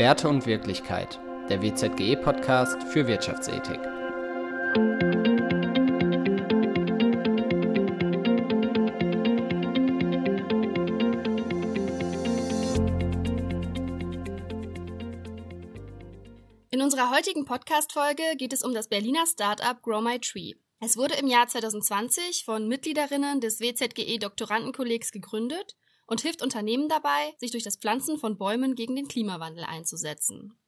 Werte und Wirklichkeit, der WZGE-Podcast für Wirtschaftsethik. In unserer heutigen Podcast-Folge geht es um das Berliner Startup Grow My Tree. Es wurde im Jahr 2020 von Mitgliederinnen des WZGE Doktorandenkollegs gegründet und hilft Unternehmen dabei, sich durch das Pflanzen von Bäumen gegen den Klimawandel einzusetzen.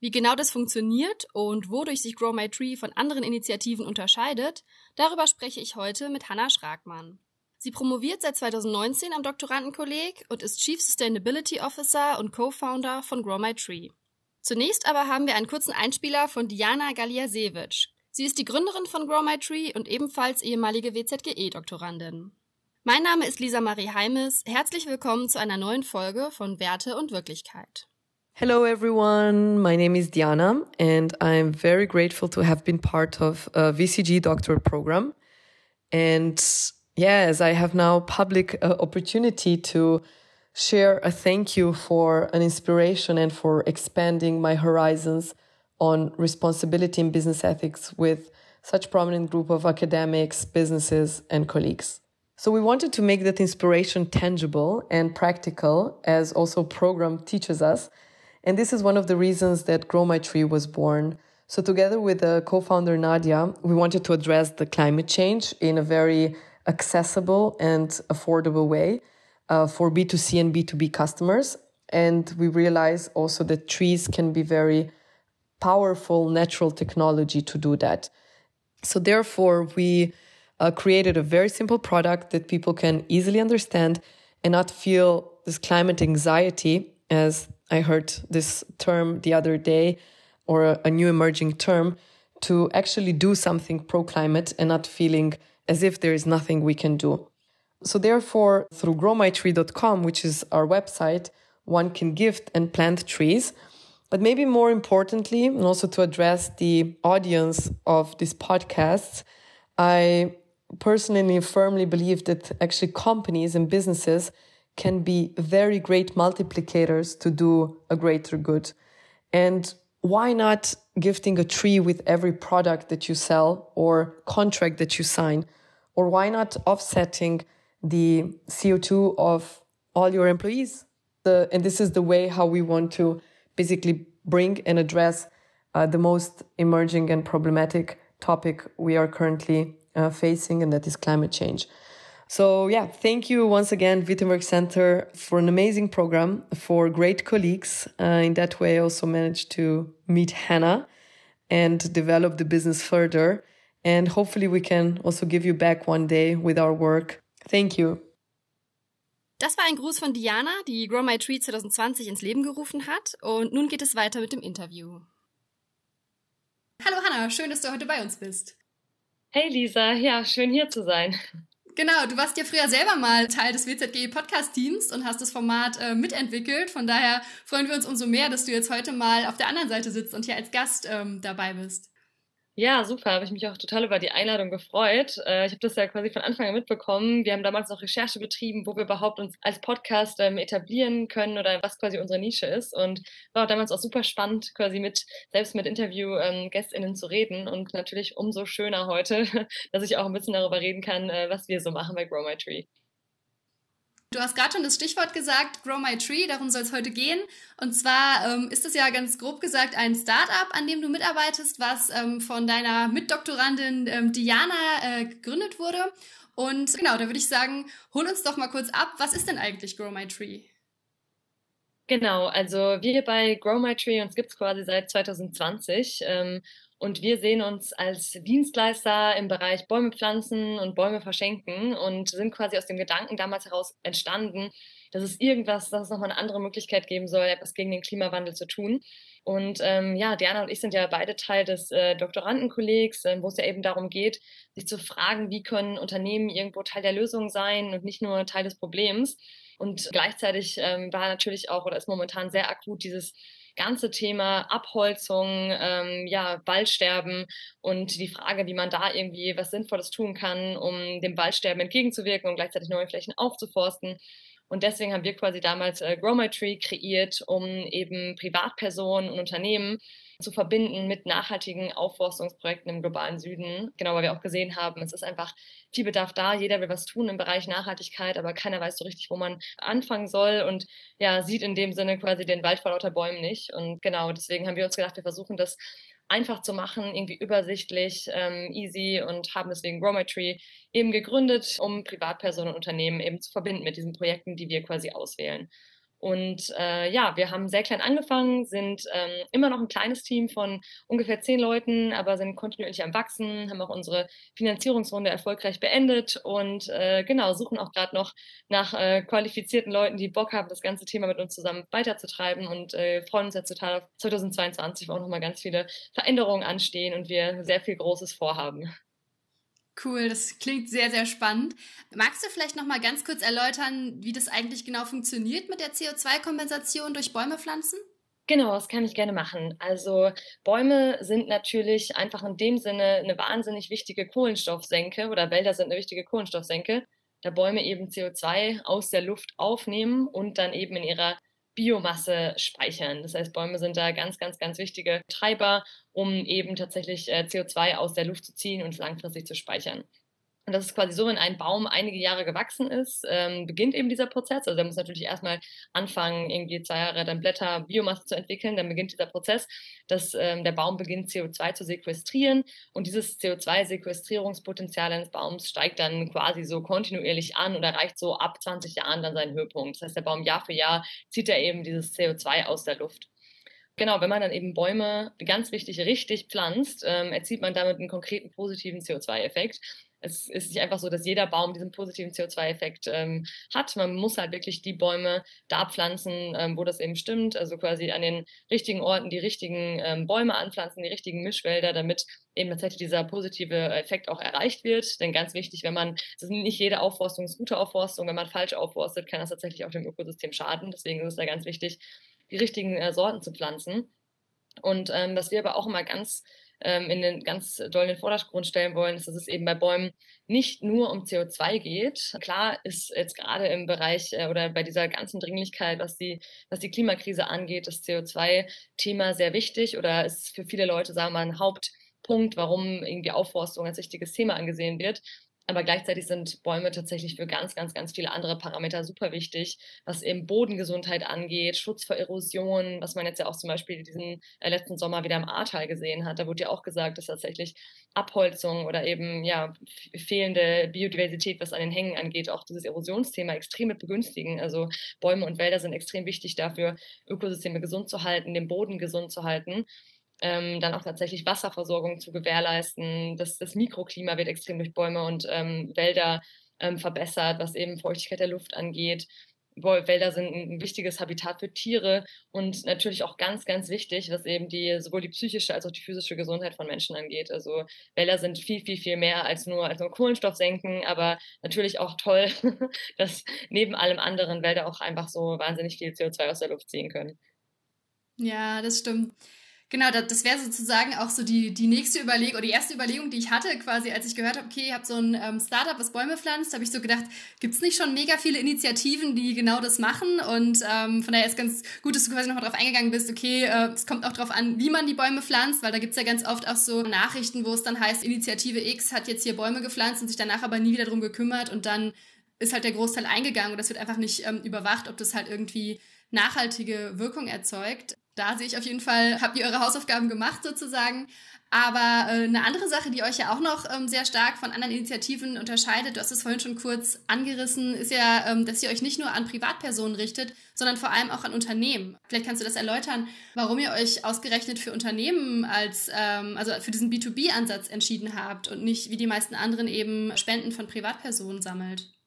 Wie genau das funktioniert und wodurch sich Grow My Tree von anderen Initiativen unterscheidet, darüber spreche ich heute mit Hanna Schragmann. Sie promoviert seit 2019 am Doktorandenkolleg und ist Chief Sustainability Officer und Co-Founder von Grow My Tree. Zunächst aber haben wir einen kurzen Einspieler von Diana Galiasewitsch. Sie ist die Gründerin von Grow My Tree und ebenfalls ehemalige WZGE-Doktorandin. Mein Name ist Lisa Marie Heimes. Herzlich willkommen zu einer neuen Folge von Werte und Wirklichkeit. Hello, everyone. My name is Diana, and I'm very grateful to have been part of a VCG doctorate program. And yes, I have now public uh, opportunity to share a thank you for an inspiration and for expanding my horizons on responsibility in business ethics with such prominent group of academics, businesses, and colleagues. So we wanted to make that inspiration tangible and practical as also program teaches us. And this is one of the reasons that Grow My Tree was born. So together with the co-founder Nadia, we wanted to address the climate change in a very accessible and affordable way uh, for B2C and B2B customers. And we realize also that trees can be very powerful natural technology to do that. So therefore we uh, created a very simple product that people can easily understand and not feel this climate anxiety, as I heard this term the other day, or a, a new emerging term, to actually do something pro climate and not feeling as if there is nothing we can do. So, therefore, through growmytree.com, which is our website, one can gift and plant trees. But maybe more importantly, and also to address the audience of these podcasts, I personally firmly believe that actually companies and businesses can be very great multiplicators to do a greater good. And why not gifting a tree with every product that you sell or contract that you sign? Or why not offsetting the CO2 of all your employees? The, and this is the way how we want to basically bring and address uh, the most emerging and problematic topic we are currently uh, facing, and that is climate change. So yeah, thank you once again, Wittenberg Center, for an amazing program, for great colleagues. Uh, in that way, I also managed to meet Hannah and develop the business further. And hopefully we can also give you back one day with our work. Thank you. Das war ein Gruß von Diana, die Grow My Tree 2020 ins Leben gerufen hat. Und nun geht es weiter mit dem Interview. Hallo Hannah, schön, dass du heute bei uns bist. Hey Lisa, ja, schön hier zu sein. Genau, du warst ja früher selber mal Teil des WZG Podcast-Teams und hast das Format äh, mitentwickelt. Von daher freuen wir uns umso mehr, dass du jetzt heute mal auf der anderen Seite sitzt und hier als Gast ähm, dabei bist. Ja, super. Habe ich mich auch total über die Einladung gefreut. Äh, ich habe das ja quasi von Anfang an mitbekommen. Wir haben damals noch Recherche betrieben, wo wir überhaupt uns als Podcast ähm, etablieren können oder was quasi unsere Nische ist. Und war auch damals auch super spannend, quasi mit, selbst mit Interview-GästInnen ähm, zu reden. Und natürlich umso schöner heute, dass ich auch ein bisschen darüber reden kann, äh, was wir so machen bei Grow My Tree. Du hast gerade schon das Stichwort gesagt, Grow My Tree, darum soll es heute gehen. Und zwar ähm, ist es ja ganz grob gesagt ein Startup, an dem du mitarbeitest, was ähm, von deiner Mitdoktorandin ähm, Diana äh, gegründet wurde. Und genau, da würde ich sagen, hol uns doch mal kurz ab, was ist denn eigentlich Grow My Tree? Genau, also wir bei Grow My Tree, uns gibt es quasi seit 2020 ähm, und wir sehen uns als Dienstleister im Bereich Bäume pflanzen und Bäume verschenken und sind quasi aus dem Gedanken damals heraus entstanden, dass es irgendwas, dass es nochmal eine andere Möglichkeit geben soll, etwas gegen den Klimawandel zu tun. Und ähm, ja, Diana und ich sind ja beide Teil des äh, Doktorandenkollegs, äh, wo es ja eben darum geht, sich zu fragen, wie können Unternehmen irgendwo Teil der Lösung sein und nicht nur Teil des Problems. Und gleichzeitig ähm, war natürlich auch oder ist momentan sehr akut dieses ganze Thema Abholzung, ähm, ja, Waldsterben und die Frage, wie man da irgendwie was Sinnvolles tun kann, um dem Waldsterben entgegenzuwirken und gleichzeitig neue Flächen aufzuforsten. Und deswegen haben wir quasi damals äh, Grow My Tree kreiert, um eben Privatpersonen und Unternehmen zu verbinden mit nachhaltigen Aufforstungsprojekten im globalen Süden. Genau, weil wir auch gesehen haben, es ist einfach viel Bedarf da. Jeder will was tun im Bereich Nachhaltigkeit, aber keiner weiß so richtig, wo man anfangen soll und ja, sieht in dem Sinne quasi den Wald vor lauter Bäumen nicht. Und genau, deswegen haben wir uns gedacht, wir versuchen das einfach zu machen, irgendwie übersichtlich, ähm, easy und haben deswegen Tree eben gegründet, um Privatpersonen und Unternehmen eben zu verbinden mit diesen Projekten, die wir quasi auswählen. Und äh, ja, wir haben sehr klein angefangen, sind ähm, immer noch ein kleines Team von ungefähr zehn Leuten, aber sind kontinuierlich am Wachsen, haben auch unsere Finanzierungsrunde erfolgreich beendet und äh, genau, suchen auch gerade noch nach äh, qualifizierten Leuten, die Bock haben, das ganze Thema mit uns zusammen weiterzutreiben und äh, freuen uns jetzt total auf 2022, wo auch nochmal ganz viele Veränderungen anstehen und wir sehr viel Großes vorhaben. Cool, das klingt sehr, sehr spannend. Magst du vielleicht noch mal ganz kurz erläutern, wie das eigentlich genau funktioniert mit der CO2-Kompensation durch Bäume pflanzen? Genau, das kann ich gerne machen. Also Bäume sind natürlich einfach in dem Sinne eine wahnsinnig wichtige Kohlenstoffsenke oder Wälder sind eine wichtige Kohlenstoffsenke, da Bäume eben CO2 aus der Luft aufnehmen und dann eben in ihrer Biomasse speichern. Das heißt, Bäume sind da ganz, ganz, ganz wichtige Treiber, um eben tatsächlich äh, CO2 aus der Luft zu ziehen und langfristig zu speichern. Und das ist quasi so, wenn ein Baum einige Jahre gewachsen ist, ähm, beginnt eben dieser Prozess. Also der muss natürlich erstmal anfangen, irgendwie zwei Jahre dann Blätter, Biomasse zu entwickeln. Dann beginnt dieser Prozess, dass ähm, der Baum beginnt, CO2 zu sequestrieren. Und dieses CO2-Sequestrierungspotenzial eines Baums steigt dann quasi so kontinuierlich an und erreicht so ab 20 Jahren dann seinen Höhepunkt. Das heißt, der Baum Jahr für Jahr zieht er eben dieses CO2 aus der Luft. Genau, wenn man dann eben Bäume, ganz wichtig, richtig pflanzt, ähm, erzielt man damit einen konkreten positiven CO2-Effekt es ist nicht einfach so, dass jeder Baum diesen positiven CO2-Effekt ähm, hat. Man muss halt wirklich die Bäume da pflanzen, ähm, wo das eben stimmt. Also quasi an den richtigen Orten die richtigen ähm, Bäume anpflanzen, die richtigen Mischwälder, damit eben tatsächlich dieser positive Effekt auch erreicht wird. Denn ganz wichtig, wenn man, das ist nicht jede Aufforstung ist gute Aufforstung, wenn man falsch aufforstet, kann das tatsächlich auch dem Ökosystem schaden. Deswegen ist es da ganz wichtig, die richtigen äh, Sorten zu pflanzen. Und ähm, was wir aber auch immer ganz ähm, in den ganz doll in den Vordergrund stellen wollen, ist, dass es eben bei Bäumen nicht nur um CO2 geht. Klar ist jetzt gerade im Bereich äh, oder bei dieser ganzen Dringlichkeit, was die, was die Klimakrise angeht, das CO2-Thema sehr wichtig oder ist für viele Leute, sagen wir mal, ein Hauptpunkt, warum irgendwie Aufforstung als wichtiges Thema angesehen wird. Aber gleichzeitig sind Bäume tatsächlich für ganz, ganz, ganz viele andere Parameter super wichtig, was eben Bodengesundheit angeht, Schutz vor Erosion, was man jetzt ja auch zum Beispiel diesen äh, letzten Sommer wieder im Ahrtal gesehen hat. Da wurde ja auch gesagt, dass tatsächlich Abholzung oder eben ja fehlende Biodiversität, was an den Hängen angeht, auch dieses Erosionsthema extrem mit begünstigen. Also Bäume und Wälder sind extrem wichtig dafür, Ökosysteme gesund zu halten, den Boden gesund zu halten ähm, dann auch tatsächlich Wasserversorgung zu gewährleisten. Das, das Mikroklima wird extrem durch Bäume und ähm, Wälder ähm, verbessert, was eben Feuchtigkeit der Luft angeht. Wälder sind ein wichtiges Habitat für Tiere und natürlich auch ganz, ganz wichtig, was eben die sowohl die psychische als auch die physische Gesundheit von Menschen angeht. Also Wälder sind viel, viel, viel mehr als nur, als nur Kohlenstoff senken, aber natürlich auch toll, dass neben allem anderen Wälder auch einfach so wahnsinnig viel CO2 aus der Luft ziehen können. Ja, das stimmt. Genau, das wäre sozusagen auch so die, die nächste Überlegung oder die erste Überlegung, die ich hatte, quasi, als ich gehört habe, okay, ihr habt so ein ähm, Startup, was Bäume pflanzt, habe ich so gedacht, gibt es nicht schon mega viele Initiativen, die genau das machen? Und ähm, von daher ist ganz gut, dass du quasi nochmal drauf eingegangen bist, okay, äh, es kommt auch drauf an, wie man die Bäume pflanzt, weil da gibt es ja ganz oft auch so Nachrichten, wo es dann heißt, Initiative X hat jetzt hier Bäume gepflanzt und sich danach aber nie wieder drum gekümmert und dann ist halt der Großteil eingegangen und das wird einfach nicht ähm, überwacht, ob das halt irgendwie nachhaltige Wirkung erzeugt da sehe ich auf jeden Fall, habt ihr eure Hausaufgaben gemacht sozusagen. Aber äh, eine andere Sache, die euch ja auch noch ähm, sehr stark von anderen Initiativen unterscheidet, du hast es vorhin schon kurz angerissen, ist ja, ähm, dass ihr euch nicht nur an Privatpersonen richtet, sondern vor allem auch an Unternehmen. Vielleicht kannst du das erläutern, warum ihr euch ausgerechnet für Unternehmen als, ähm, also für diesen B2B-Ansatz entschieden habt und nicht wie die meisten anderen eben Spenden von Privatpersonen sammelt.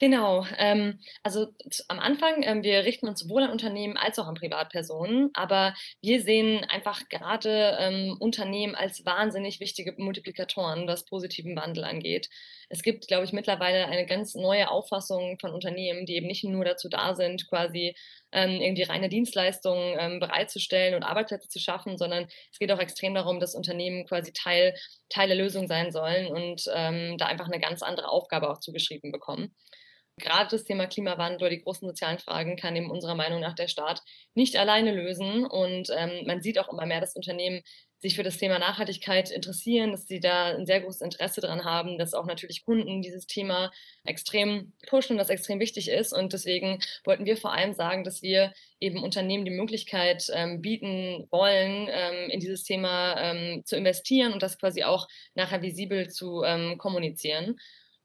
Genau. Ähm, also am Anfang, ähm, wir richten uns sowohl an Unternehmen als auch an Privatpersonen, aber wir sehen einfach gerade ähm, Unternehmen als wahnsinnig wichtige Multiplikatoren, was positiven Wandel angeht. Es gibt, glaube ich, mittlerweile eine ganz neue Auffassung von Unternehmen, die eben nicht nur dazu da sind, quasi ähm, irgendwie reine Dienstleistungen ähm, bereitzustellen und Arbeitsplätze zu schaffen, sondern es geht auch extrem darum, dass Unternehmen quasi Teil, Teil der Lösung sein sollen und ähm, da einfach eine ganz andere Aufgabe auch zugeschrieben bekommen. Gerade das Thema Klimawandel oder die großen sozialen Fragen kann eben unserer Meinung nach der Staat nicht alleine lösen. Und ähm, man sieht auch immer mehr, dass Unternehmen sich für das Thema Nachhaltigkeit interessieren, dass sie da ein sehr großes Interesse daran haben, dass auch natürlich Kunden dieses Thema extrem pushen und das extrem wichtig ist. Und deswegen wollten wir vor allem sagen, dass wir eben Unternehmen die Möglichkeit ähm, bieten wollen, ähm, in dieses Thema ähm, zu investieren und das quasi auch nachher visibel zu ähm, kommunizieren.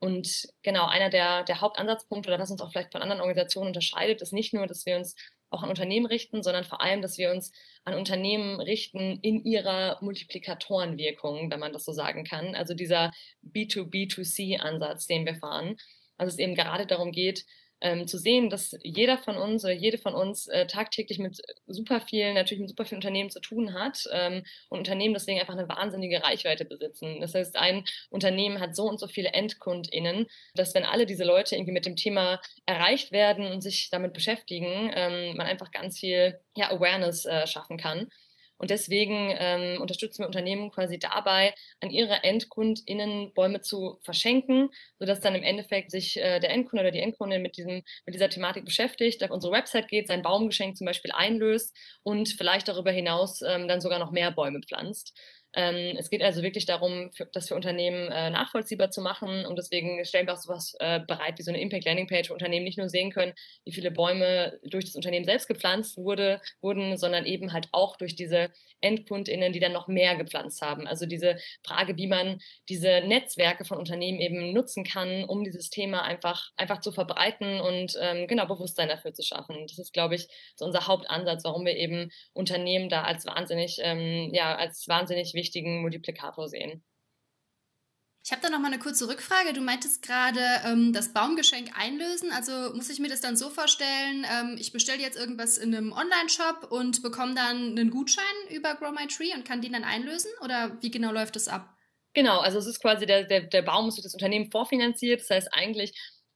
Und genau, einer der, der Hauptansatzpunkte oder was uns auch vielleicht von anderen Organisationen unterscheidet, ist nicht nur, dass wir uns auch an Unternehmen richten, sondern vor allem, dass wir uns an Unternehmen richten in ihrer Multiplikatorenwirkung, wenn man das so sagen kann. Also dieser B2B2C-Ansatz, den wir fahren. Also es eben gerade darum geht, ähm, zu sehen, dass jeder von uns oder jede von uns äh, tagtäglich mit super vielen, natürlich mit super vielen Unternehmen zu tun hat ähm, und Unternehmen deswegen einfach eine wahnsinnige Reichweite besitzen. Das heißt, ein Unternehmen hat so und so viele EndkundInnen, dass wenn alle diese Leute irgendwie mit dem Thema erreicht werden und sich damit beschäftigen, ähm, man einfach ganz viel ja, Awareness äh, schaffen kann. Und deswegen ähm, unterstützen wir Unternehmen quasi dabei, an ihre EndkundInnen Bäume zu verschenken, sodass dann im Endeffekt sich äh, der Endkunde oder die Endkundin mit, diesem, mit dieser Thematik beschäftigt, auf unsere Website geht, sein Baumgeschenk zum Beispiel einlöst und vielleicht darüber hinaus ähm, dann sogar noch mehr Bäume pflanzt. Ähm, es geht also wirklich darum, das für Unternehmen äh, nachvollziehbar zu machen und deswegen stellen wir auch sowas äh, bereit wie so eine Impact Landing Page, wo Unternehmen nicht nur sehen können, wie viele Bäume durch das Unternehmen selbst gepflanzt wurde, wurden, sondern eben halt auch durch diese EndkundInnen, die dann noch mehr gepflanzt haben. Also diese Frage, wie man diese Netzwerke von Unternehmen eben nutzen kann, um dieses Thema einfach, einfach zu verbreiten und ähm, genau Bewusstsein dafür zu schaffen. Das ist, glaube ich, so unser Hauptansatz, warum wir eben Unternehmen da als wahnsinnig, ähm, ja, als wahnsinnig wichtig wichtigen Multiplikator sehen. Ich habe da noch mal eine kurze Rückfrage. Du meintest gerade ähm, das Baumgeschenk einlösen. Also muss ich mir das dann so vorstellen, ähm, ich bestelle jetzt irgendwas in einem Online-Shop und bekomme dann einen Gutschein über Grow My Tree und kann den dann einlösen? Oder wie genau läuft das ab? Genau, also es ist quasi der, der, der Baum ist durch das Unternehmen vorfinanziert. Das heißt, eigentlich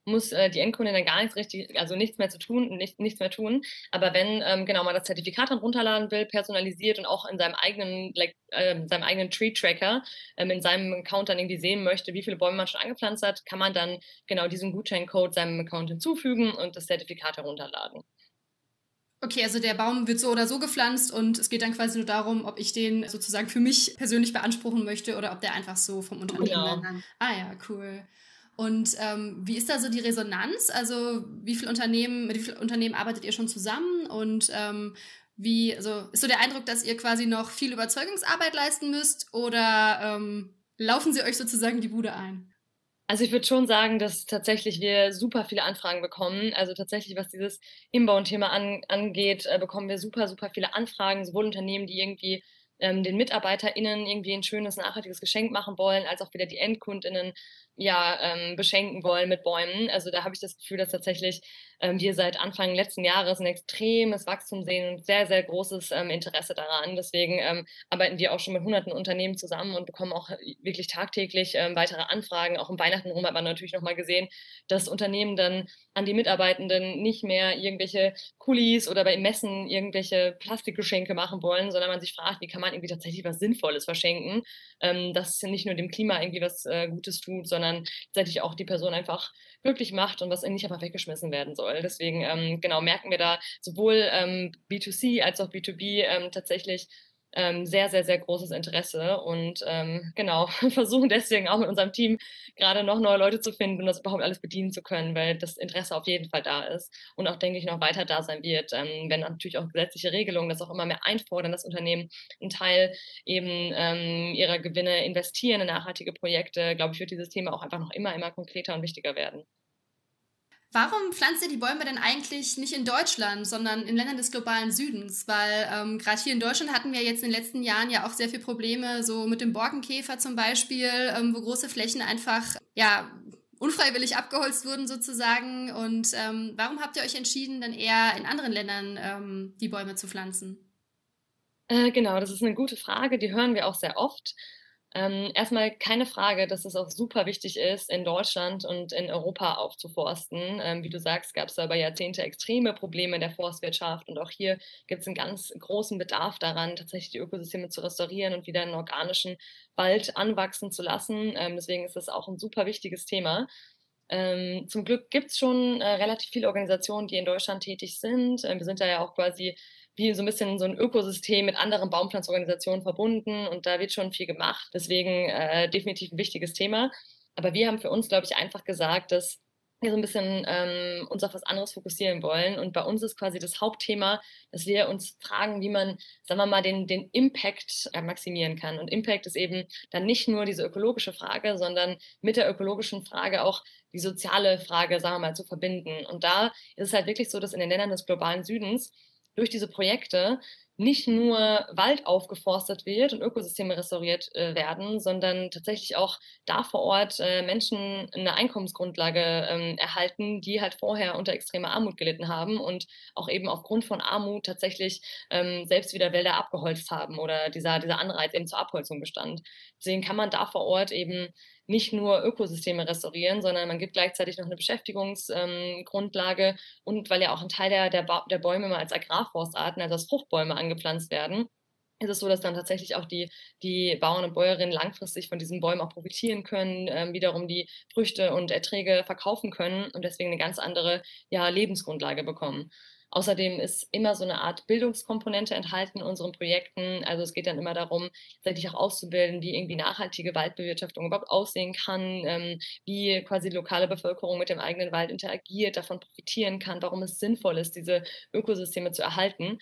muss äh, die Endkundin dann gar nichts richtig, also nichts mehr zu tun, nicht, nichts mehr tun. Aber wenn ähm, genau man das Zertifikat dann runterladen will, personalisiert und auch in seinem eigenen, like, äh, seinem eigenen Tree-Tracker, ähm, in seinem Account dann irgendwie sehen möchte, wie viele Bäume man schon angepflanzt hat, kann man dann genau diesen Gutscheincode seinem Account hinzufügen und das Zertifikat herunterladen. Okay, also der Baum wird so oder so gepflanzt und es geht dann quasi nur darum, ob ich den sozusagen für mich persönlich beanspruchen möchte oder ob der einfach so vom Unternehmen genau. dann. Ah ja, cool. Und ähm, wie ist da so die Resonanz? Also wie viele Unternehmen, mit wie vielen Unternehmen arbeitet ihr schon zusammen? Und ähm, wie, also ist so der Eindruck, dass ihr quasi noch viel Überzeugungsarbeit leisten müsst oder ähm, laufen sie euch sozusagen die Bude ein? Also ich würde schon sagen, dass tatsächlich wir super viele Anfragen bekommen. Also tatsächlich, was dieses Inbound-Thema an, angeht, äh, bekommen wir super, super viele Anfragen, sowohl Unternehmen, die irgendwie ähm, den MitarbeiterInnen irgendwie ein schönes, nachhaltiges Geschenk machen wollen, als auch wieder die EndkundInnen ja, ähm, beschenken wollen mit Bäumen. Also da habe ich das Gefühl, dass tatsächlich ähm, wir seit Anfang letzten Jahres ein extremes Wachstum sehen und sehr, sehr großes ähm, Interesse daran. Deswegen ähm, arbeiten wir auch schon mit hunderten Unternehmen zusammen und bekommen auch wirklich tagtäglich ähm, weitere Anfragen. Auch im Weihnachten rum hat man natürlich nochmal gesehen, dass Unternehmen dann an die Mitarbeitenden nicht mehr irgendwelche Kulis oder bei Messen irgendwelche Plastikgeschenke machen wollen, sondern man sich fragt, wie kann man irgendwie tatsächlich was Sinnvolles verschenken, ähm, das nicht nur dem Klima irgendwie was äh, Gutes tut, sondern tatsächlich auch die Person einfach glücklich macht und was nicht einfach weggeschmissen werden soll. Deswegen ähm, genau merken wir da sowohl ähm, B2C als auch B2B ähm, tatsächlich sehr, sehr, sehr großes Interesse und ähm, genau, versuchen deswegen auch mit unserem Team gerade noch neue Leute zu finden und das überhaupt alles bedienen zu können, weil das Interesse auf jeden Fall da ist und auch, denke ich, noch weiter da sein wird, ähm, wenn natürlich auch gesetzliche Regelungen das auch immer mehr einfordern, dass Unternehmen einen Teil eben ähm, ihrer Gewinne investieren in nachhaltige Projekte, glaube ich, wird dieses Thema auch einfach noch immer, immer konkreter und wichtiger werden. Warum pflanzt ihr die Bäume denn eigentlich nicht in Deutschland, sondern in Ländern des globalen Südens? Weil ähm, gerade hier in Deutschland hatten wir jetzt in den letzten Jahren ja auch sehr viele Probleme, so mit dem Borkenkäfer zum Beispiel, ähm, wo große Flächen einfach ja unfreiwillig abgeholzt wurden sozusagen. Und ähm, warum habt ihr euch entschieden, dann eher in anderen Ländern ähm, die Bäume zu pflanzen? Äh, genau, das ist eine gute Frage, die hören wir auch sehr oft. Ähm, erstmal keine Frage, dass es auch super wichtig ist, in Deutschland und in Europa aufzuforsten. Ähm, wie du sagst, gab es über Jahrzehnte extreme Probleme in der Forstwirtschaft und auch hier gibt es einen ganz großen Bedarf daran, tatsächlich die Ökosysteme zu restaurieren und wieder einen organischen Wald anwachsen zu lassen. Ähm, deswegen ist das auch ein super wichtiges Thema. Ähm, zum Glück gibt es schon äh, relativ viele Organisationen, die in Deutschland tätig sind. Äh, wir sind da ja auch quasi wie so ein bisschen so ein Ökosystem mit anderen Baumpflanzorganisationen verbunden und da wird schon viel gemacht. Deswegen äh, definitiv ein wichtiges Thema. Aber wir haben für uns, glaube ich, einfach gesagt, dass wir so ein bisschen ähm, uns auf was anderes fokussieren wollen. Und bei uns ist quasi das Hauptthema, dass wir uns fragen, wie man, sagen wir mal, den, den Impact äh, maximieren kann. Und Impact ist eben dann nicht nur diese ökologische Frage, sondern mit der ökologischen Frage auch die soziale Frage, sagen wir mal, zu verbinden. Und da ist es halt wirklich so, dass in den Ländern des globalen Südens durch diese Projekte nicht nur Wald aufgeforstet wird und Ökosysteme restauriert äh, werden, sondern tatsächlich auch da vor Ort äh, Menschen eine Einkommensgrundlage ähm, erhalten, die halt vorher unter extremer Armut gelitten haben und auch eben aufgrund von Armut tatsächlich ähm, selbst wieder Wälder abgeholzt haben oder dieser, dieser Anreiz eben zur Abholzung bestand. Deswegen kann man da vor Ort eben nicht nur Ökosysteme restaurieren, sondern man gibt gleichzeitig noch eine Beschäftigungsgrundlage ähm, und weil ja auch ein Teil der, der, ba der Bäume mal als Agrarforstarten, also als Fruchtbäume angepflanzt werden, ist es so, dass dann tatsächlich auch die, die Bauern und Bäuerinnen langfristig von diesen Bäumen auch profitieren können, ähm, wiederum die Früchte und Erträge verkaufen können und deswegen eine ganz andere ja, Lebensgrundlage bekommen. Außerdem ist immer so eine Art Bildungskomponente enthalten in unseren Projekten. Also es geht dann immer darum, tatsächlich auch auszubilden, wie irgendwie nachhaltige Waldbewirtschaftung überhaupt aussehen kann, ähm, wie quasi die lokale Bevölkerung mit dem eigenen Wald interagiert, davon profitieren kann, warum es sinnvoll ist, diese Ökosysteme zu erhalten.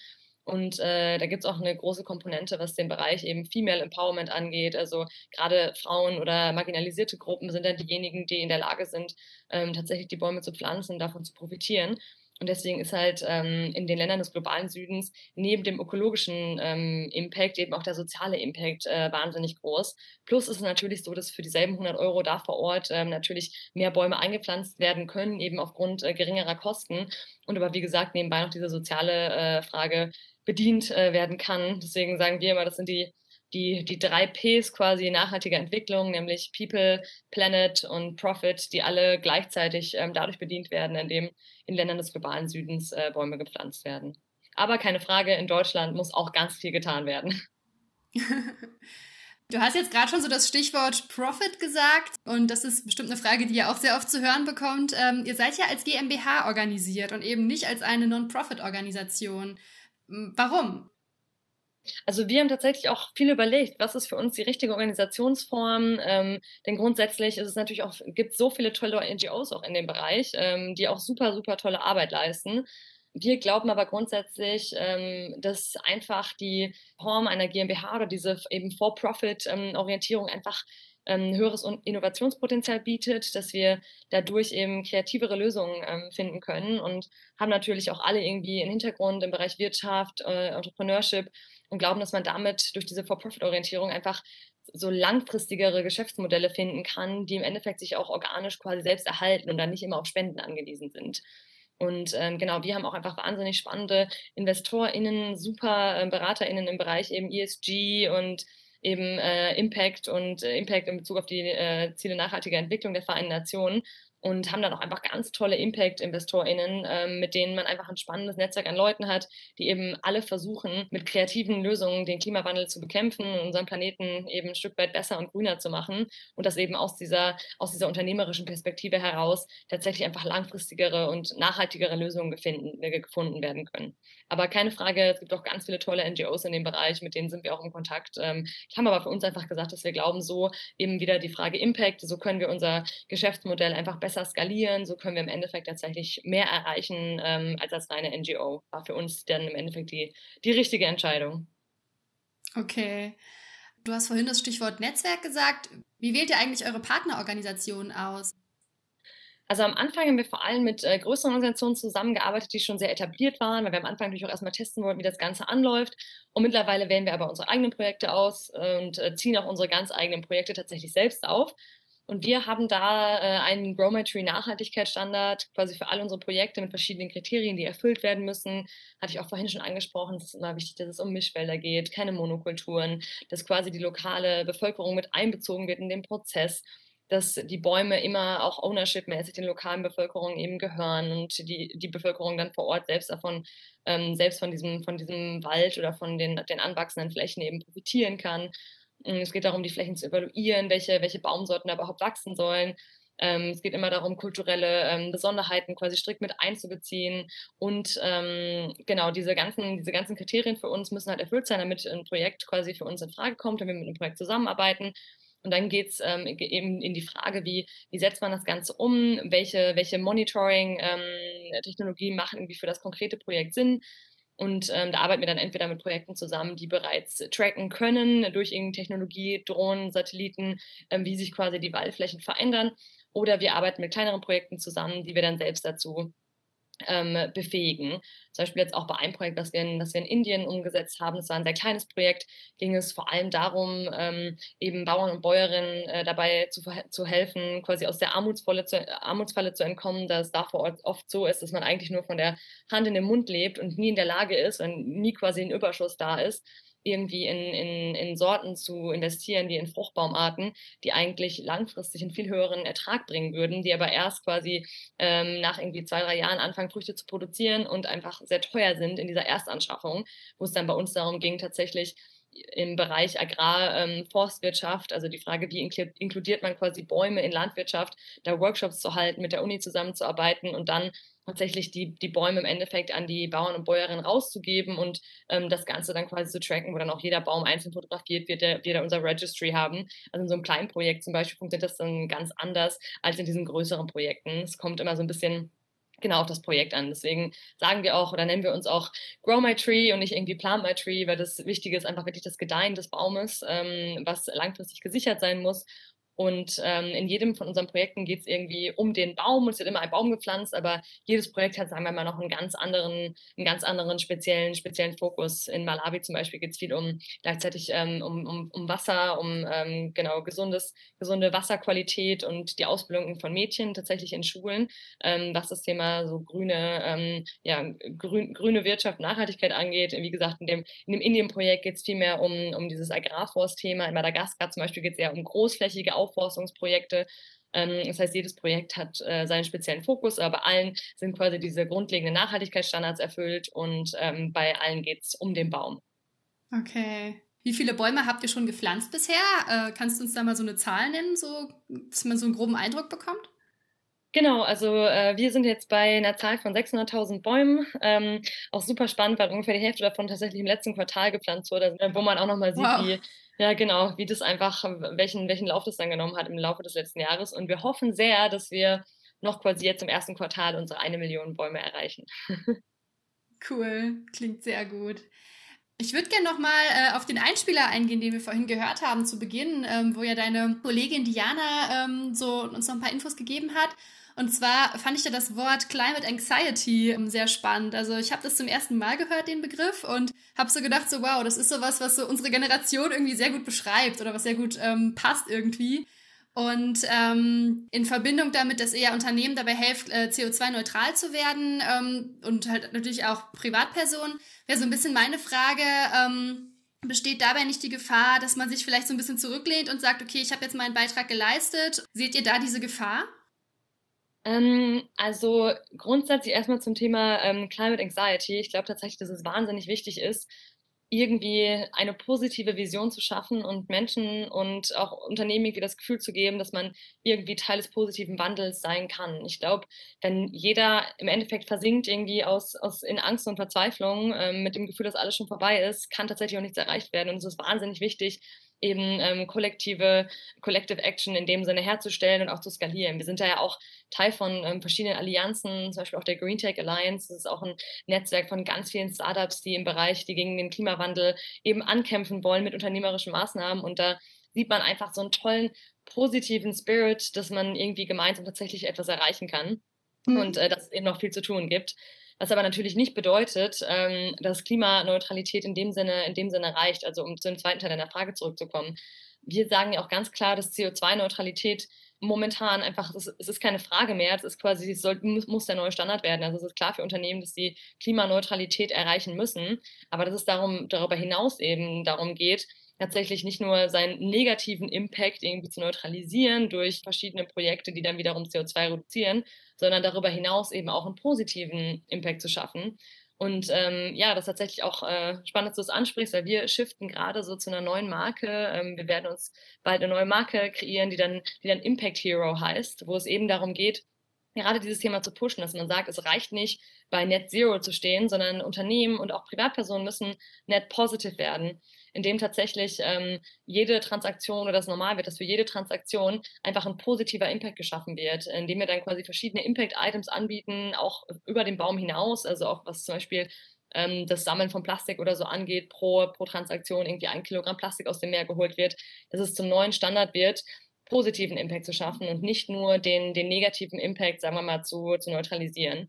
Und äh, da gibt es auch eine große Komponente, was den Bereich eben Female Empowerment angeht. Also gerade Frauen oder marginalisierte Gruppen sind dann diejenigen, die in der Lage sind, ähm, tatsächlich die Bäume zu pflanzen, davon zu profitieren. Und deswegen ist halt ähm, in den Ländern des globalen Südens neben dem ökologischen ähm, Impact eben auch der soziale Impact äh, wahnsinnig groß. Plus ist es natürlich so, dass für dieselben 100 Euro da vor Ort ähm, natürlich mehr Bäume eingepflanzt werden können, eben aufgrund äh, geringerer Kosten. Und aber wie gesagt, nebenbei noch diese soziale äh, Frage bedient äh, werden kann. Deswegen sagen wir immer, das sind die die, die drei Ps quasi nachhaltiger Entwicklung, nämlich People, Planet und Profit, die alle gleichzeitig ähm, dadurch bedient werden, indem in Ländern des globalen Südens äh, Bäume gepflanzt werden. Aber keine Frage, in Deutschland muss auch ganz viel getan werden. Du hast jetzt gerade schon so das Stichwort Profit gesagt und das ist bestimmt eine Frage, die ihr auch sehr oft zu hören bekommt. Ähm, ihr seid ja als GmbH organisiert und eben nicht als eine Non-Profit-Organisation. Warum? Also wir haben tatsächlich auch viel überlegt, was ist für uns die richtige Organisationsform. Ähm, denn grundsätzlich ist es natürlich auch, gibt so viele tolle NGOs auch in dem Bereich, ähm, die auch super, super tolle Arbeit leisten. Wir glauben aber grundsätzlich, ähm, dass einfach die Form einer GmbH oder diese eben For-Profit-Orientierung einfach ähm, höheres Innovationspotenzial bietet, dass wir dadurch eben kreativere Lösungen ähm, finden können und haben natürlich auch alle irgendwie einen Hintergrund im Bereich Wirtschaft, äh, Entrepreneurship und glauben, dass man damit durch diese For-Profit-Orientierung einfach so langfristigere Geschäftsmodelle finden kann, die im Endeffekt sich auch organisch quasi selbst erhalten und dann nicht immer auf Spenden angewiesen sind. Und ähm, genau, wir haben auch einfach wahnsinnig spannende InvestorInnen, super äh, BeraterInnen im Bereich eben ESG und eben äh, Impact und äh, Impact in Bezug auf die äh, Ziele nachhaltiger Entwicklung der Vereinten Nationen und haben dann auch einfach ganz tolle Impact-InvestorInnen, ähm, mit denen man einfach ein spannendes Netzwerk an Leuten hat, die eben alle versuchen, mit kreativen Lösungen den Klimawandel zu bekämpfen und unseren Planeten eben ein Stück weit besser und grüner zu machen und dass eben aus dieser, aus dieser unternehmerischen Perspektive heraus tatsächlich einfach langfristigere und nachhaltigere Lösungen gefunden werden können. Aber keine Frage, es gibt auch ganz viele tolle NGOs in dem Bereich, mit denen sind wir auch im Kontakt. Ähm, ich habe aber für uns einfach gesagt, dass wir glauben, so eben wieder die Frage Impact, so können wir unser Geschäftsmodell einfach besser besser skalieren, so können wir im Endeffekt tatsächlich mehr erreichen ähm, als als reine NGO. War für uns dann im Endeffekt die, die richtige Entscheidung. Okay. Du hast vorhin das Stichwort Netzwerk gesagt. Wie wählt ihr eigentlich eure Partnerorganisationen aus? Also am Anfang haben wir vor allem mit äh, größeren Organisationen zusammengearbeitet, die schon sehr etabliert waren, weil wir am Anfang natürlich auch erstmal testen wollten, wie das Ganze anläuft. Und mittlerweile wählen wir aber unsere eigenen Projekte aus und äh, ziehen auch unsere ganz eigenen Projekte tatsächlich selbst auf. Und wir haben da äh, einen Grow My Tree Nachhaltigkeitsstandard quasi für all unsere Projekte mit verschiedenen Kriterien, die erfüllt werden müssen. Hatte ich auch vorhin schon angesprochen. Es ist immer wichtig, dass es um Mischwälder geht, keine Monokulturen, dass quasi die lokale Bevölkerung mit einbezogen wird in den Prozess dass die Bäume immer auch ownership-mäßig den lokalen Bevölkerungen eben gehören und die, die Bevölkerung dann vor Ort selbst davon, ähm, selbst von diesem, von diesem Wald oder von den, den anwachsenden Flächen eben profitieren kann. Es geht darum, die Flächen zu evaluieren, welche, welche Baumsorten da überhaupt wachsen sollen. Ähm, es geht immer darum, kulturelle ähm, Besonderheiten quasi strikt mit einzubeziehen. Und ähm, genau, diese ganzen, diese ganzen Kriterien für uns müssen halt erfüllt sein, damit ein Projekt quasi für uns in Frage kommt, damit wir mit einem Projekt zusammenarbeiten. Und dann geht es ähm, eben in die Frage, wie, wie setzt man das Ganze um, welche, welche Monitoring-Technologien ähm, machen irgendwie für das konkrete Projekt Sinn. Und ähm, da arbeiten wir dann entweder mit Projekten zusammen, die bereits tracken können durch irgendeine Technologie, Drohnen, Satelliten, ähm, wie sich quasi die Waldflächen verändern. Oder wir arbeiten mit kleineren Projekten zusammen, die wir dann selbst dazu ähm, befähigen. Zum Beispiel jetzt auch bei einem Projekt, das wir, in, das wir in Indien umgesetzt haben, das war ein sehr kleines Projekt, ging es vor allem darum, ähm, eben Bauern und Bäuerinnen äh, dabei zu, zu helfen, quasi aus der Armutsfalle zu, Armutsfalle zu entkommen, dass da vor Ort oft so ist, dass man eigentlich nur von der Hand in den Mund lebt und nie in der Lage ist und nie quasi ein Überschuss da ist irgendwie in, in, in Sorten zu investieren, wie in Fruchtbaumarten, die eigentlich langfristig einen viel höheren Ertrag bringen würden, die aber erst quasi ähm, nach irgendwie zwei, drei Jahren anfangen, Früchte zu produzieren und einfach sehr teuer sind in dieser Erstanschaffung, wo es dann bei uns darum ging, tatsächlich im Bereich Agrar, ähm, also die Frage, wie inkludiert man quasi Bäume in Landwirtschaft, da Workshops zu halten, mit der Uni zusammenzuarbeiten und dann tatsächlich die, die Bäume im Endeffekt an die Bauern und Bäuerinnen rauszugeben und ähm, das Ganze dann quasi zu tracken, wo dann auch jeder Baum einzeln fotografiert wird, der wir da unser Registry haben. Also in so einem kleinen Projekt zum Beispiel funktioniert das dann ganz anders als in diesen größeren Projekten. Es kommt immer so ein bisschen genau auf das Projekt an. Deswegen sagen wir auch oder nennen wir uns auch Grow My Tree und nicht irgendwie Plant My Tree, weil das Wichtige ist einfach wirklich das Gedeihen des Baumes, ähm, was langfristig gesichert sein muss und ähm, in jedem von unseren Projekten geht es irgendwie um den Baum. Es wird immer ein Baum gepflanzt, aber jedes Projekt hat, sagen wir mal, noch einen ganz anderen, einen ganz anderen speziellen, speziellen Fokus. In Malawi zum Beispiel geht es viel um gleichzeitig ähm, um, um, um Wasser, um ähm, genau gesundes, gesunde Wasserqualität und die Ausbildung von Mädchen tatsächlich in Schulen, ähm, was das Thema so grüne, ähm, ja, grün, grüne Wirtschaft, Nachhaltigkeit angeht. Wie gesagt, in dem, in dem Indien-Projekt geht es viel mehr um, um dieses Agrarforst-Thema. In Madagaskar zum Beispiel geht es eher um großflächige Aufforstungsprojekte. Ähm, das heißt, jedes Projekt hat äh, seinen speziellen Fokus, aber bei allen sind quasi diese grundlegenden Nachhaltigkeitsstandards erfüllt und ähm, bei allen geht es um den Baum. Okay. Wie viele Bäume habt ihr schon gepflanzt bisher? Äh, kannst du uns da mal so eine Zahl nennen, so, dass man so einen groben Eindruck bekommt? Genau, also äh, wir sind jetzt bei einer Zahl von 600.000 Bäumen. Ähm, auch super spannend, weil ungefähr die Hälfte davon tatsächlich im letzten Quartal gepflanzt wurde, wo man auch nochmal sieht, wow. wie ja, genau, wie das einfach, welchen, welchen Lauf das dann genommen hat im Laufe des letzten Jahres. Und wir hoffen sehr, dass wir noch quasi jetzt im ersten Quartal unsere eine Million Bäume erreichen. cool, klingt sehr gut. Ich würde gerne nochmal äh, auf den Einspieler eingehen, den wir vorhin gehört haben zu Beginn, ähm, wo ja deine Kollegin Diana ähm, so uns noch ein paar Infos gegeben hat. Und zwar fand ich da das Wort Climate Anxiety ähm, sehr spannend. Also ich habe das zum ersten Mal gehört, den Begriff, und habe so gedacht, so wow, das ist sowas, was so unsere Generation irgendwie sehr gut beschreibt oder was sehr gut ähm, passt irgendwie. Und ähm, in Verbindung damit, dass eher Unternehmen dabei helfen, äh, CO2-neutral zu werden ähm, und halt natürlich auch Privatpersonen, wäre so ein bisschen meine Frage, ähm, besteht dabei nicht die Gefahr, dass man sich vielleicht so ein bisschen zurücklehnt und sagt, okay, ich habe jetzt meinen Beitrag geleistet. Seht ihr da diese Gefahr? Ähm, also grundsätzlich erstmal zum Thema ähm, Climate Anxiety. Ich glaube tatsächlich, dass es wahnsinnig wichtig ist, irgendwie eine positive Vision zu schaffen und Menschen und auch Unternehmen irgendwie das Gefühl zu geben, dass man irgendwie Teil des positiven Wandels sein kann. Ich glaube, wenn jeder im Endeffekt versinkt irgendwie aus, aus in Angst und Verzweiflung ähm, mit dem Gefühl, dass alles schon vorbei ist, kann tatsächlich auch nichts erreicht werden. Und es ist wahnsinnig wichtig, eben ähm, kollektive, Collective Action in dem Sinne herzustellen und auch zu skalieren. Wir sind da ja auch Teil von ähm, verschiedenen Allianzen, zum Beispiel auch der Green Tech Alliance. Das ist auch ein Netzwerk von ganz vielen Startups, die im Bereich, die gegen den Klimawandel eben ankämpfen wollen mit unternehmerischen Maßnahmen. Und da sieht man einfach so einen tollen, positiven Spirit, dass man irgendwie gemeinsam tatsächlich etwas erreichen kann. Mhm. Und äh, dass es eben noch viel zu tun gibt. Was aber natürlich nicht bedeutet, ähm, dass Klimaneutralität in dem Sinne, in dem Sinne reicht. Also um zu dem zweiten Teil deiner Frage zurückzukommen. Wir sagen ja auch ganz klar, dass CO2-Neutralität momentan einfach, es ist keine Frage mehr, es ist quasi, es soll, muss der neue Standard werden. Also es ist klar für Unternehmen, dass sie Klimaneutralität erreichen müssen, aber dass es darum, darüber hinaus eben darum geht, tatsächlich nicht nur seinen negativen Impact irgendwie zu neutralisieren durch verschiedene Projekte, die dann wiederum CO2 reduzieren, sondern darüber hinaus eben auch einen positiven Impact zu schaffen. Und ähm, ja, das ist tatsächlich auch äh, spannend, dass du es ansprichst, weil wir shiften gerade so zu einer neuen Marke. Ähm, wir werden uns bald eine neue Marke kreieren, die dann, die dann Impact Hero heißt, wo es eben darum geht, gerade dieses Thema zu pushen, dass man sagt, es reicht nicht, bei Net Zero zu stehen, sondern Unternehmen und auch Privatpersonen müssen net positive werden, indem tatsächlich ähm, jede Transaktion oder das normal wird, dass für jede Transaktion einfach ein positiver Impact geschaffen wird, indem wir dann quasi verschiedene Impact-Items anbieten, auch über den Baum hinaus, also auch was zum Beispiel ähm, das Sammeln von Plastik oder so angeht, pro, pro Transaktion irgendwie ein Kilogramm Plastik aus dem Meer geholt wird, dass es zum neuen Standard wird, positiven Impact zu schaffen und nicht nur den, den negativen Impact, sagen wir mal, zu, zu neutralisieren.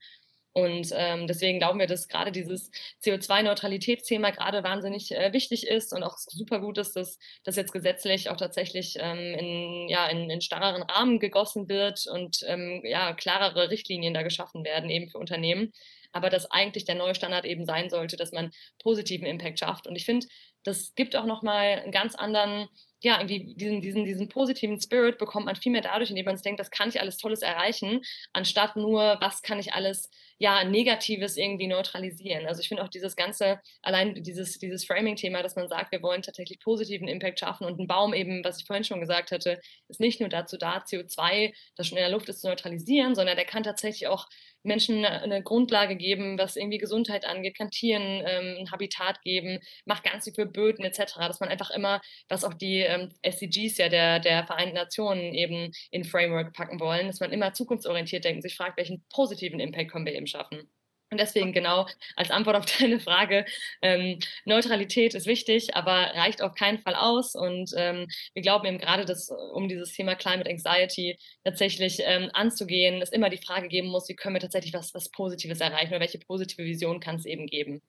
Und ähm, deswegen glauben wir, dass gerade dieses CO2-Neutralitätsthema gerade wahnsinnig äh, wichtig ist und auch super gut ist, dass das jetzt gesetzlich auch tatsächlich ähm, in, ja, in, in starreren Rahmen gegossen wird und ähm, ja, klarere Richtlinien da geschaffen werden, eben für Unternehmen. Aber dass eigentlich der neue Standard eben sein sollte, dass man positiven Impact schafft. Und ich finde, das gibt auch nochmal einen ganz anderen ja, irgendwie diesen, diesen, diesen positiven Spirit bekommt man viel mehr dadurch, indem man denkt, das kann ich alles Tolles erreichen, anstatt nur, was kann ich alles, ja, Negatives irgendwie neutralisieren. Also ich finde auch dieses ganze, allein dieses, dieses Framing-Thema, dass man sagt, wir wollen tatsächlich positiven Impact schaffen und ein Baum eben, was ich vorhin schon gesagt hatte, ist nicht nur dazu da, CO2, das schon in der Luft ist, zu neutralisieren, sondern der kann tatsächlich auch Menschen eine Grundlage geben, was irgendwie Gesundheit angeht, kann Tieren ähm, ein Habitat geben, macht ganz viel für Böden etc., dass man einfach immer, was auch die ähm, SDGs ja der, der Vereinten Nationen eben in Framework packen wollen, dass man immer zukunftsorientiert denkt und sich fragt, welchen positiven Impact können wir eben schaffen. Und deswegen genau als Antwort auf deine Frage, ähm, Neutralität ist wichtig, aber reicht auf keinen Fall aus. Und ähm, wir glauben eben gerade, dass um dieses Thema Climate Anxiety tatsächlich ähm, anzugehen, es immer die Frage geben muss, wie können wir tatsächlich was, was Positives erreichen oder welche positive Vision kann es eben geben.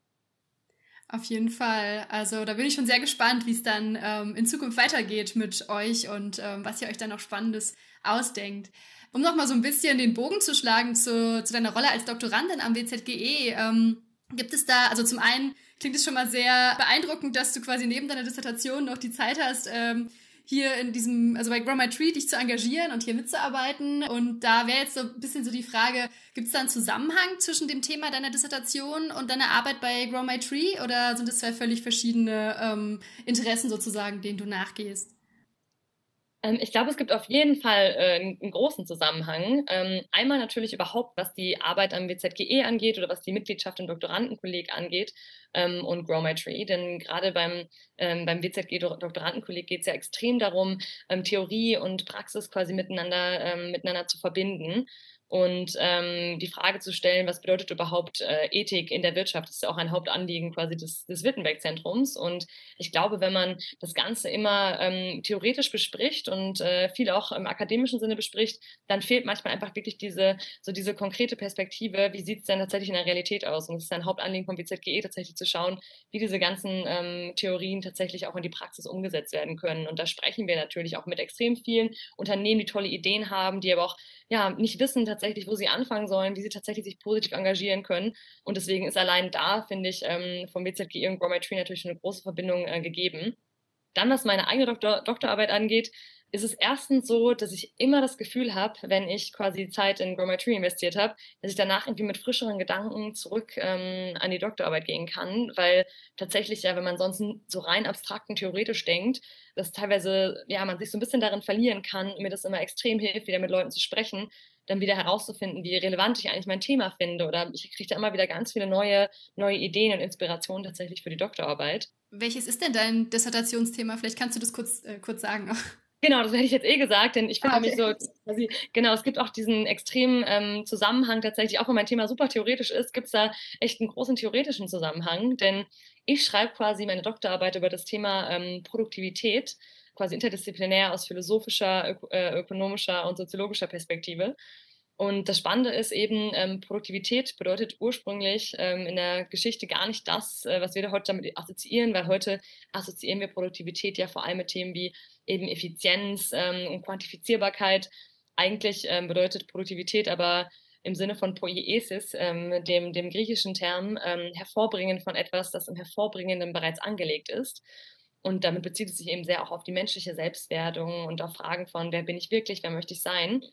Auf jeden Fall. Also da bin ich schon sehr gespannt, wie es dann ähm, in Zukunft weitergeht mit euch und ähm, was ihr euch dann noch Spannendes ausdenkt. Um nochmal so ein bisschen den Bogen zu schlagen zu, zu deiner Rolle als Doktorandin am WZGE, ähm, gibt es da, also zum einen klingt es schon mal sehr beeindruckend, dass du quasi neben deiner Dissertation noch die Zeit hast, ähm, hier in diesem, also bei Grow My Tree dich zu engagieren und hier mitzuarbeiten. Und da wäre jetzt so ein bisschen so die Frage, gibt es da einen Zusammenhang zwischen dem Thema deiner Dissertation und deiner Arbeit bei Grow My Tree oder sind es zwei völlig verschiedene ähm, Interessen sozusagen, denen du nachgehst? Ähm, ich glaube, es gibt auf jeden Fall äh, einen großen Zusammenhang. Ähm, einmal natürlich überhaupt, was die Arbeit am WZGE angeht oder was die Mitgliedschaft im Doktorandenkolleg angeht ähm, und Grow My Tree. Denn gerade beim, beim WZG Doktorandenkolleg geht es ja extrem darum, Theorie und Praxis quasi miteinander, miteinander zu verbinden und ähm, die Frage zu stellen, was bedeutet überhaupt äh, Ethik in der Wirtschaft, ist ja auch ein Hauptanliegen quasi des, des Wittenberg-Zentrums. Und ich glaube, wenn man das Ganze immer ähm, theoretisch bespricht und äh, viel auch im akademischen Sinne bespricht, dann fehlt manchmal einfach wirklich diese, so diese konkrete Perspektive, wie sieht es denn tatsächlich in der Realität aus? Und es ist ein Hauptanliegen vom BZGE tatsächlich zu schauen, wie diese ganzen ähm, Theorien tatsächlich auch in die Praxis umgesetzt werden können. Und da sprechen wir natürlich auch mit extrem vielen Unternehmen, die tolle Ideen haben, die aber auch ja, nicht wissen tatsächlich, wo sie anfangen sollen, wie sie tatsächlich sich positiv engagieren können. Und deswegen ist allein da, finde ich, ähm, vom BZGE und Grow My Tree natürlich eine große Verbindung äh, gegeben. Dann, was meine eigene Doktor Doktorarbeit angeht, ist es erstens so, dass ich immer das Gefühl habe, wenn ich quasi Zeit in Grow My Tree investiert habe, dass ich danach irgendwie mit frischeren Gedanken zurück ähm, an die Doktorarbeit gehen kann, weil tatsächlich ja, wenn man sonst so rein abstrakt und theoretisch denkt, dass teilweise, ja, man sich so ein bisschen darin verlieren kann mir das immer extrem hilft, wieder mit Leuten zu sprechen, dann wieder herauszufinden, wie relevant ich eigentlich mein Thema finde oder ich kriege da immer wieder ganz viele neue, neue Ideen und Inspirationen tatsächlich für die Doktorarbeit. Welches ist denn dein Dissertationsthema? Vielleicht kannst du das kurz, äh, kurz sagen. Genau, das hätte ich jetzt eh gesagt, denn ich finde ah, okay. mich so, quasi, genau, es gibt auch diesen extremen ähm, Zusammenhang tatsächlich, auch wenn mein Thema super theoretisch ist, gibt es da echt einen großen theoretischen Zusammenhang, denn ich schreibe quasi meine Doktorarbeit über das Thema ähm, Produktivität, quasi interdisziplinär aus philosophischer, ök äh, ökonomischer und soziologischer Perspektive. Und das Spannende ist eben, ähm, Produktivität bedeutet ursprünglich ähm, in der Geschichte gar nicht das, äh, was wir heute damit assoziieren, weil heute assoziieren wir Produktivität ja vor allem mit Themen wie eben Effizienz ähm, und Quantifizierbarkeit. Eigentlich ähm, bedeutet Produktivität aber im Sinne von Poiesis, ähm, dem, dem griechischen Term, ähm, Hervorbringen von etwas, das im Hervorbringenden bereits angelegt ist. Und damit bezieht es sich eben sehr auch auf die menschliche Selbstwerdung und auf Fragen von, wer bin ich wirklich, wer möchte ich sein.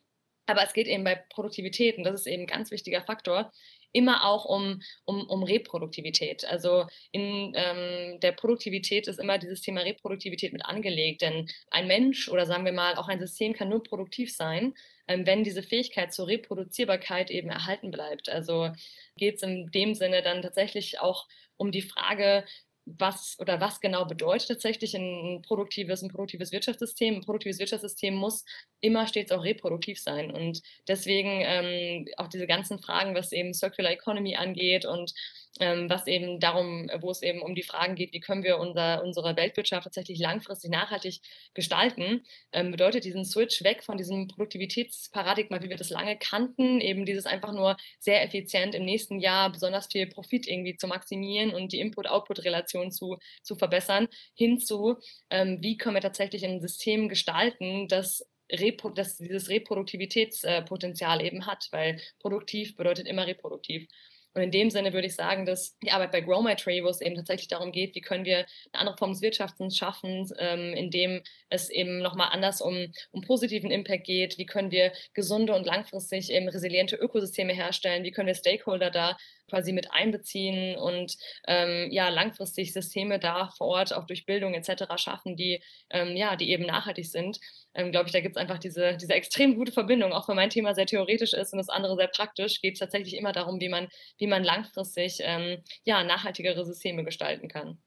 Aber es geht eben bei Produktivität, und das ist eben ein ganz wichtiger Faktor, immer auch um, um, um Reproduktivität. Also in ähm, der Produktivität ist immer dieses Thema Reproduktivität mit angelegt. Denn ein Mensch oder sagen wir mal auch ein System kann nur produktiv sein, ähm, wenn diese Fähigkeit zur Reproduzierbarkeit eben erhalten bleibt. Also geht es in dem Sinne dann tatsächlich auch um die Frage, was oder was genau bedeutet tatsächlich ein produktives, ein produktives Wirtschaftssystem. Ein produktives Wirtschaftssystem muss immer stets auch reproduktiv sein. Und deswegen ähm, auch diese ganzen Fragen, was eben Circular Economy angeht und was eben darum, wo es eben um die Fragen geht, wie können wir unser, unsere Weltwirtschaft tatsächlich langfristig nachhaltig gestalten, ähm, bedeutet diesen Switch weg von diesem Produktivitätsparadigma, wie wir das lange kannten, eben dieses einfach nur sehr effizient im nächsten Jahr besonders viel Profit irgendwie zu maximieren und die Input-Output-Relation zu, zu verbessern, hin zu, ähm, wie können wir tatsächlich ein System gestalten, das Repro das dieses Reproduktivitätspotenzial eben hat, weil produktiv bedeutet immer reproduktiv. Und in dem Sinne würde ich sagen, dass die Arbeit bei Grow My Tree, wo es eben tatsächlich darum geht, wie können wir eine andere Form des Wirtschaftens schaffen, ähm, indem es eben nochmal anders um, um positiven Impact geht, wie können wir gesunde und langfristig eben resiliente Ökosysteme herstellen, wie können wir Stakeholder da quasi mit einbeziehen und ähm, ja langfristig Systeme da vor Ort auch durch Bildung etc. schaffen, die ähm, ja die eben nachhaltig sind. Ähm, Glaube ich, da gibt es einfach diese, diese extrem gute Verbindung. Auch wenn mein Thema sehr theoretisch ist und das andere sehr praktisch, geht es tatsächlich immer darum, wie man, wie man langfristig ähm, ja nachhaltigere Systeme gestalten kann.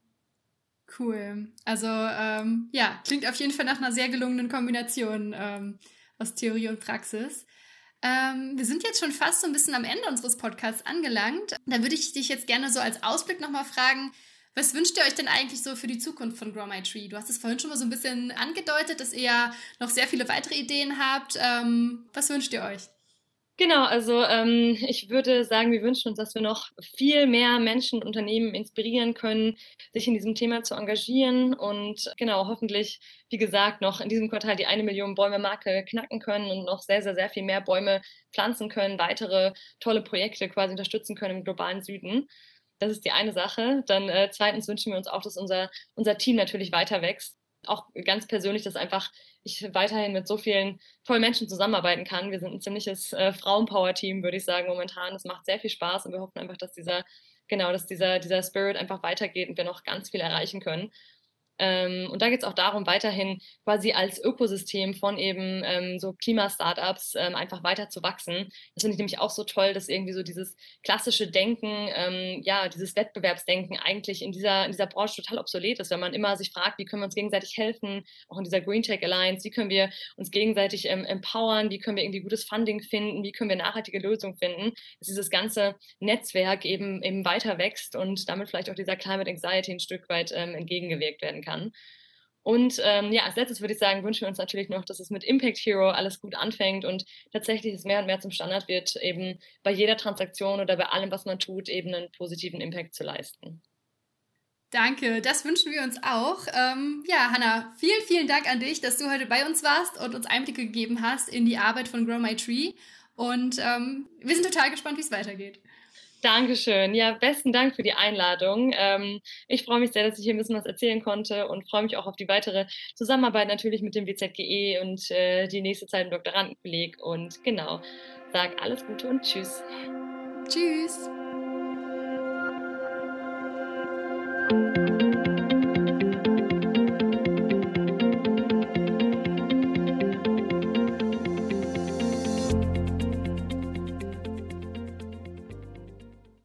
Cool. Also ähm, ja, klingt auf jeden Fall nach einer sehr gelungenen Kombination ähm, aus Theorie und Praxis. Ähm, wir sind jetzt schon fast so ein bisschen am Ende unseres Podcasts angelangt. Da würde ich dich jetzt gerne so als Ausblick nochmal fragen, was wünscht ihr euch denn eigentlich so für die Zukunft von Grow My Tree? Du hast es vorhin schon mal so ein bisschen angedeutet, dass ihr ja noch sehr viele weitere Ideen habt. Ähm, was wünscht ihr euch? Genau, also ähm, ich würde sagen, wir wünschen uns, dass wir noch viel mehr Menschen und Unternehmen inspirieren können, sich in diesem Thema zu engagieren und genau, hoffentlich, wie gesagt, noch in diesem Quartal die eine Million Bäume-Marke knacken können und noch sehr, sehr, sehr viel mehr Bäume pflanzen können, weitere tolle Projekte quasi unterstützen können im globalen Süden. Das ist die eine Sache. Dann äh, zweitens wünschen wir uns auch, dass unser, unser Team natürlich weiter wächst auch ganz persönlich, dass einfach ich weiterhin mit so vielen tollen Menschen zusammenarbeiten kann. Wir sind ein ziemliches äh, Frauenpower-Team, würde ich sagen, momentan. Es macht sehr viel Spaß und wir hoffen einfach, dass dieser, genau, dass dieser, dieser Spirit einfach weitergeht und wir noch ganz viel erreichen können. Ähm, und da geht es auch darum, weiterhin quasi als Ökosystem von eben ähm, so Klimastartups ähm, einfach weiter zu wachsen. Das finde ich nämlich auch so toll, dass irgendwie so dieses klassische Denken, ähm, ja, dieses Wettbewerbsdenken eigentlich in dieser, in dieser Branche total obsolet ist, wenn man immer sich fragt, wie können wir uns gegenseitig helfen, auch in dieser Green Tech Alliance, wie können wir uns gegenseitig ähm, empowern, wie können wir irgendwie gutes Funding finden, wie können wir nachhaltige Lösungen finden, dass dieses ganze Netzwerk eben, eben weiter wächst und damit vielleicht auch dieser Climate Anxiety ein Stück weit ähm, entgegengewirkt werden kann kann. Und ähm, ja, als letztes würde ich sagen, wünschen wir uns natürlich noch, dass es mit Impact Hero alles gut anfängt und tatsächlich es mehr und mehr zum Standard wird, eben bei jeder Transaktion oder bei allem, was man tut, eben einen positiven Impact zu leisten. Danke, das wünschen wir uns auch. Ähm, ja, Hanna, vielen, vielen Dank an dich, dass du heute bei uns warst und uns Einblicke gegeben hast in die Arbeit von Grow My Tree. Und ähm, wir sind total gespannt, wie es weitergeht. Dankeschön. Ja, besten Dank für die Einladung. Ähm, ich freue mich sehr, dass ich hier ein bisschen was erzählen konnte und freue mich auch auf die weitere Zusammenarbeit natürlich mit dem WZGE und äh, die nächste Zeit im Doktorandenkolleg. Und genau, sag alles Gute und Tschüss. Tschüss.